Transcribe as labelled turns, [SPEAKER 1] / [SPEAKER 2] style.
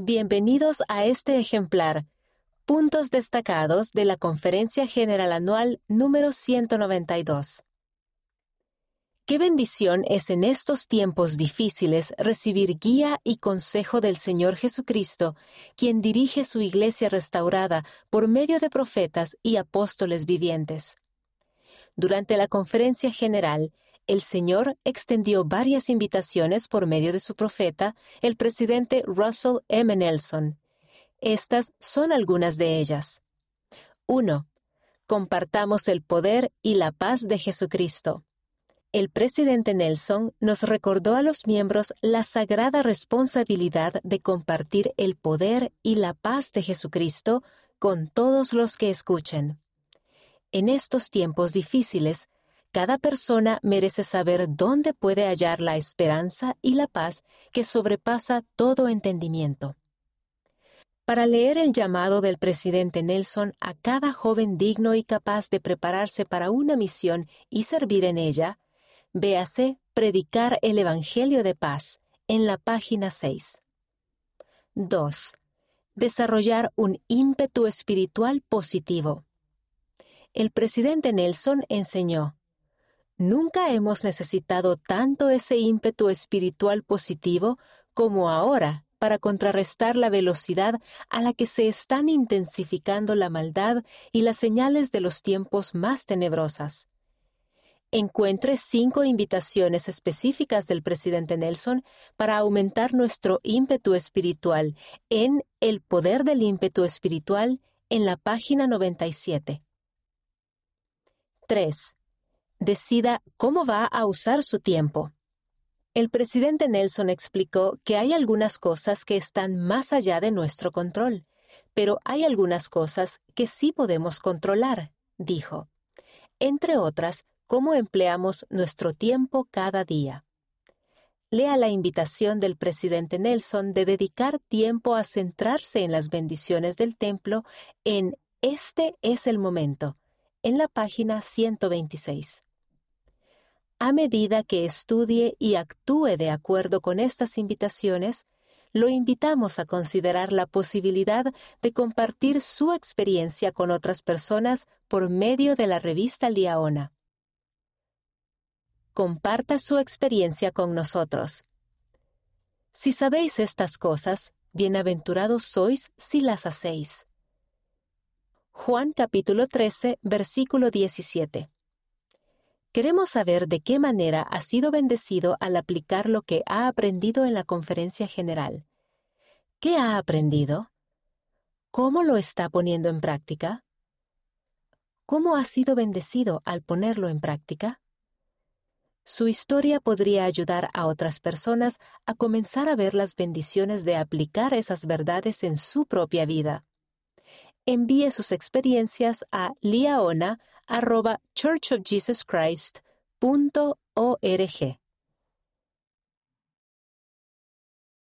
[SPEAKER 1] Bienvenidos a este ejemplar, puntos destacados de la Conferencia General Anual número 192. Qué bendición es en estos tiempos difíciles recibir guía y consejo del Señor Jesucristo, quien dirige su iglesia restaurada por medio de profetas y apóstoles vivientes. Durante la conferencia general, el Señor extendió varias invitaciones por medio de su profeta, el presidente Russell M. Nelson. Estas son algunas de ellas. 1. Compartamos el poder y la paz de Jesucristo. El presidente Nelson nos recordó a los miembros la sagrada responsabilidad de compartir el poder y la paz de Jesucristo con todos los que escuchen. En estos tiempos difíciles, cada persona merece saber dónde puede hallar la esperanza y la paz que sobrepasa todo entendimiento. Para leer el llamado del presidente Nelson a cada joven digno y capaz de prepararse para una misión y servir en ella, véase Predicar el Evangelio de Paz en la página 6. 2. Desarrollar un ímpetu espiritual positivo. El presidente Nelson enseñó, Nunca hemos necesitado tanto ese ímpetu espiritual positivo como ahora para contrarrestar la velocidad a la que se están intensificando la maldad y las señales de los tiempos más tenebrosas. Encuentre cinco invitaciones específicas del presidente Nelson para aumentar nuestro ímpetu espiritual en El poder del ímpetu espiritual en la página 97. 3 decida cómo va a usar su tiempo. El presidente Nelson explicó que hay algunas cosas que están más allá de nuestro control, pero hay algunas cosas que sí podemos controlar, dijo. Entre otras, cómo empleamos nuestro tiempo cada día. Lea la invitación del presidente Nelson de dedicar tiempo a centrarse en las bendiciones del templo en Este es el momento, en la página 126 a medida que estudie y actúe de acuerdo con estas invitaciones, lo invitamos a considerar la posibilidad de compartir su experiencia con otras personas por medio de la revista Liaona. Comparta su experiencia con nosotros. Si sabéis estas cosas, bienaventurados sois si las hacéis. Juan capítulo 13, versículo 17. Queremos saber de qué manera ha sido bendecido al aplicar lo que ha aprendido en la conferencia general. ¿Qué ha aprendido? ¿Cómo lo está poniendo en práctica? ¿Cómo ha sido bendecido al ponerlo en práctica? Su historia podría ayudar a otras personas a comenzar a ver las bendiciones de aplicar esas verdades en su propia vida. Envíe sus experiencias a liaona arroba churchofjesuschrist.org.